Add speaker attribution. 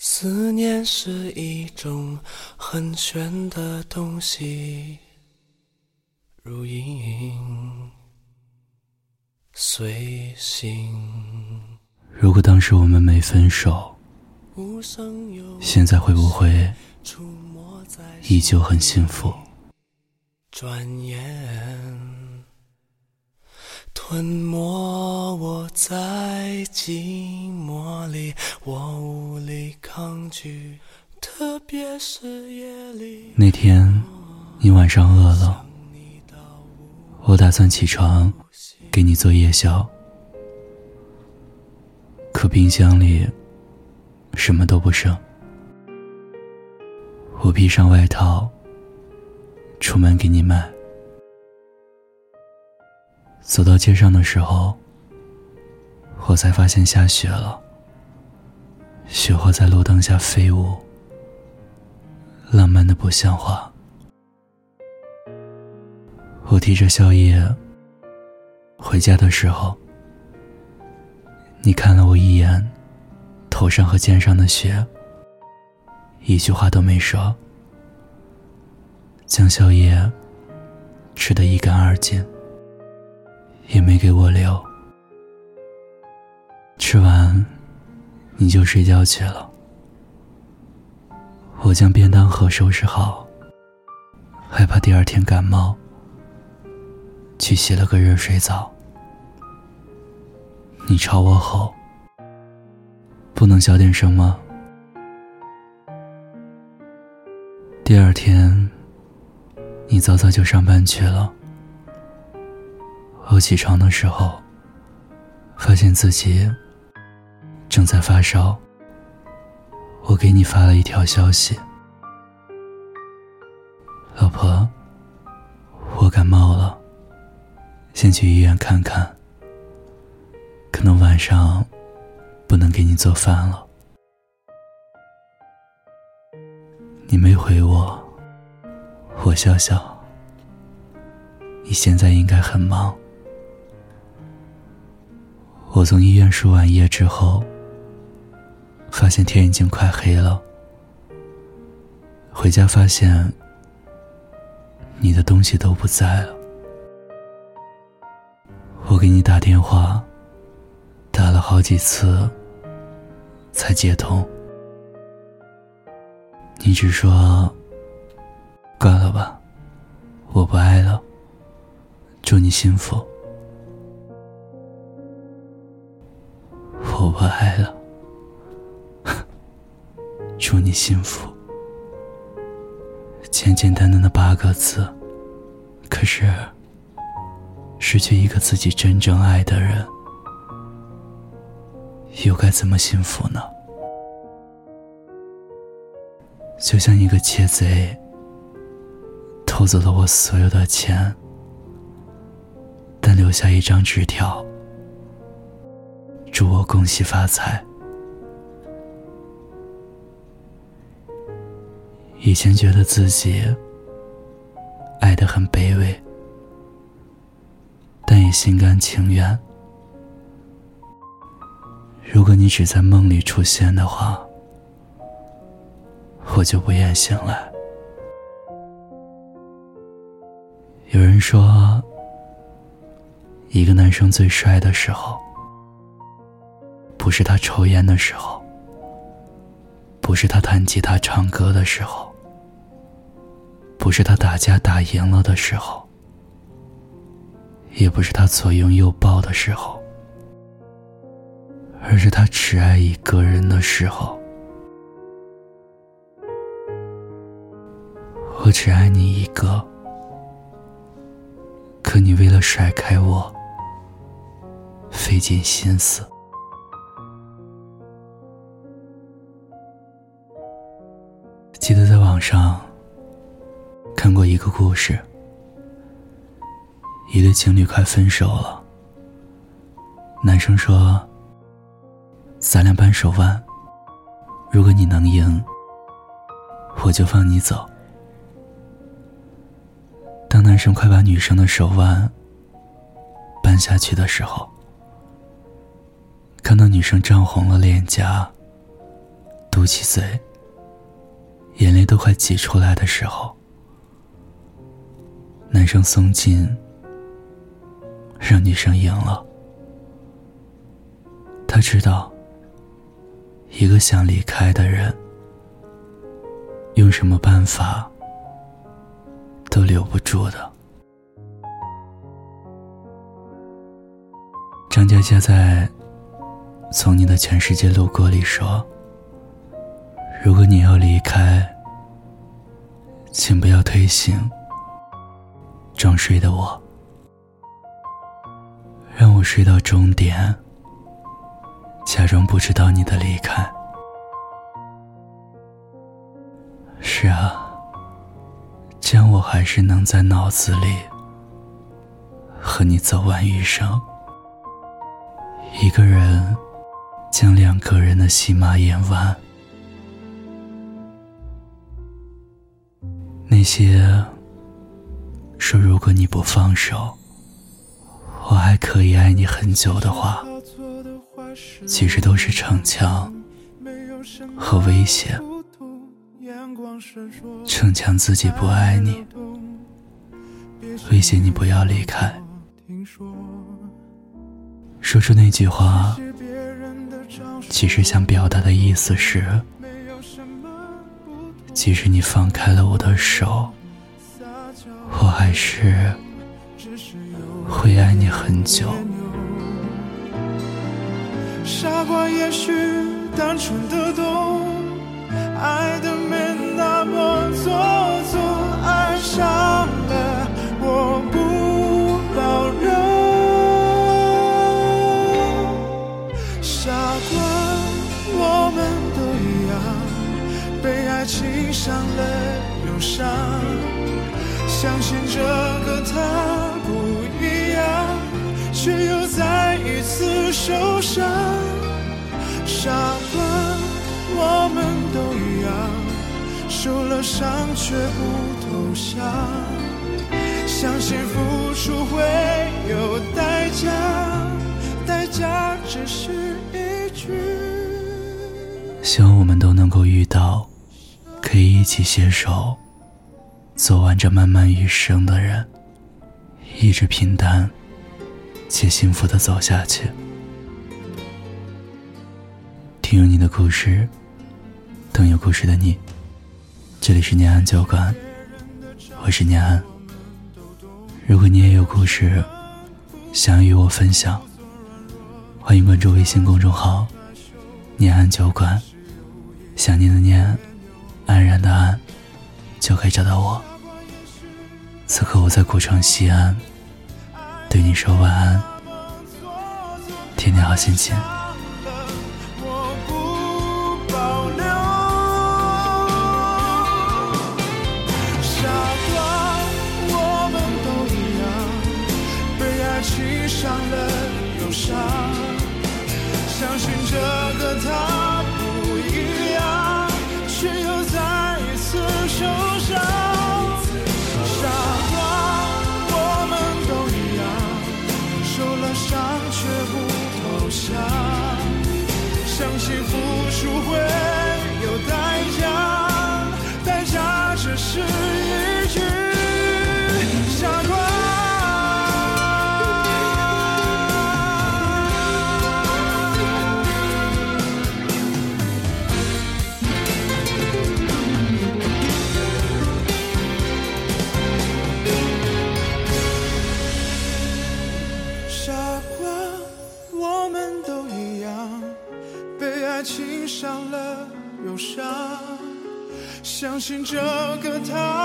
Speaker 1: 思念是一种很玄的东西，如影随形。
Speaker 2: 如果当时我们没分手，现在会不会依旧很幸福？
Speaker 1: 转眼吞没我在寂寞里，我无力抗拒，特别是夜里。
Speaker 2: 那天你晚上饿了，我打算起床给你做夜宵。可冰箱里什么都不剩，我披上外套出门给你买。走到街上的时候，我才发现下雪了，雪花在路灯下飞舞，浪漫的不像话。我提着宵夜回家的时候。你看了我一眼，头上和肩上的雪，一句话都没说，将宵夜吃得一干二净，也没给我留。吃完，你就睡觉去了。我将便当盒收拾好，害怕第二天感冒，去洗了个热水澡。你朝我吼：“不能小点声吗？”第二天，你早早就上班去了。我起床的时候，发现自己正在发烧。我给你发了一条消息：“老婆，我感冒了，先去医院看看。”可能晚上不能给你做饭了。你没回我，我笑笑。你现在应该很忙。我从医院输完液之后，发现天已经快黑了。回家发现你的东西都不在了。我给你打电话。打了好几次，才接通。你只说挂了吧，我不爱了。祝你幸福。我爱了，祝你幸福。简简单单的八个字，可是失去一个自己真正爱的人。又该怎么幸福呢？就像一个窃贼，偷走了我所有的钱，但留下一张纸条，祝我恭喜发财。以前觉得自己爱的很卑微，但也心甘情愿。如果你只在梦里出现的话，我就不愿醒来。有人说，一个男生最帅的时候，不是他抽烟的时候，不是他弹吉他唱歌的时候，不是他打架打赢了的时候，也不是他左拥右抱的时候。而是他只爱一个人的时候，我只爱你一个。可你为了甩开我，费尽心思。记得在网上看过一个故事，一对情侣快分手了，男生说。咱俩扳手腕，如果你能赢，我就放你走。当男生快把女生的手腕扳下去的时候，看到女生涨红了脸颊，嘟起嘴，眼泪都快挤出来的时候，男生松劲，让女生赢了。他知道，一个想离开的人，用什么办法都留不住的。张嘉佳在《从你的全世界路过》里说：“如果你要离开，请不要推醒装睡的我，让我睡到终点。”假装不知道你的离开。是啊，这样我还是能在脑子里和你走完余生。一个人将两个人的戏码演完。那些说如果你不放手，我还可以爱你很久的话。其实都是逞强和威胁，逞强自己不爱你，威胁你不要离开。说出那句话，其实想表达的意思是：即使你放开了我的手，我还是会爱你很久。
Speaker 1: 傻瓜也许单纯的懂，相信这个他不一样。却又再一次受伤，傻瓜，我们都一样，受了伤却不投降，相信付出会有代价，代价只是一句。
Speaker 2: 希望我们都能够遇到可以一起携手走完这漫漫余生的人，一直平淡。且幸福的走下去。听有你的故事，等有故事的你。这里是念安酒馆，我是念安。如果你也有故事想与我分享，欢迎关注微信公众号“念安酒馆”，想念的念，安然的安，就可以找到我。此刻我在古城西安。对你说晚安，天天好心情。
Speaker 1: 傻瓜，我们都一样，被爱情伤了又伤，相信这个他这个他。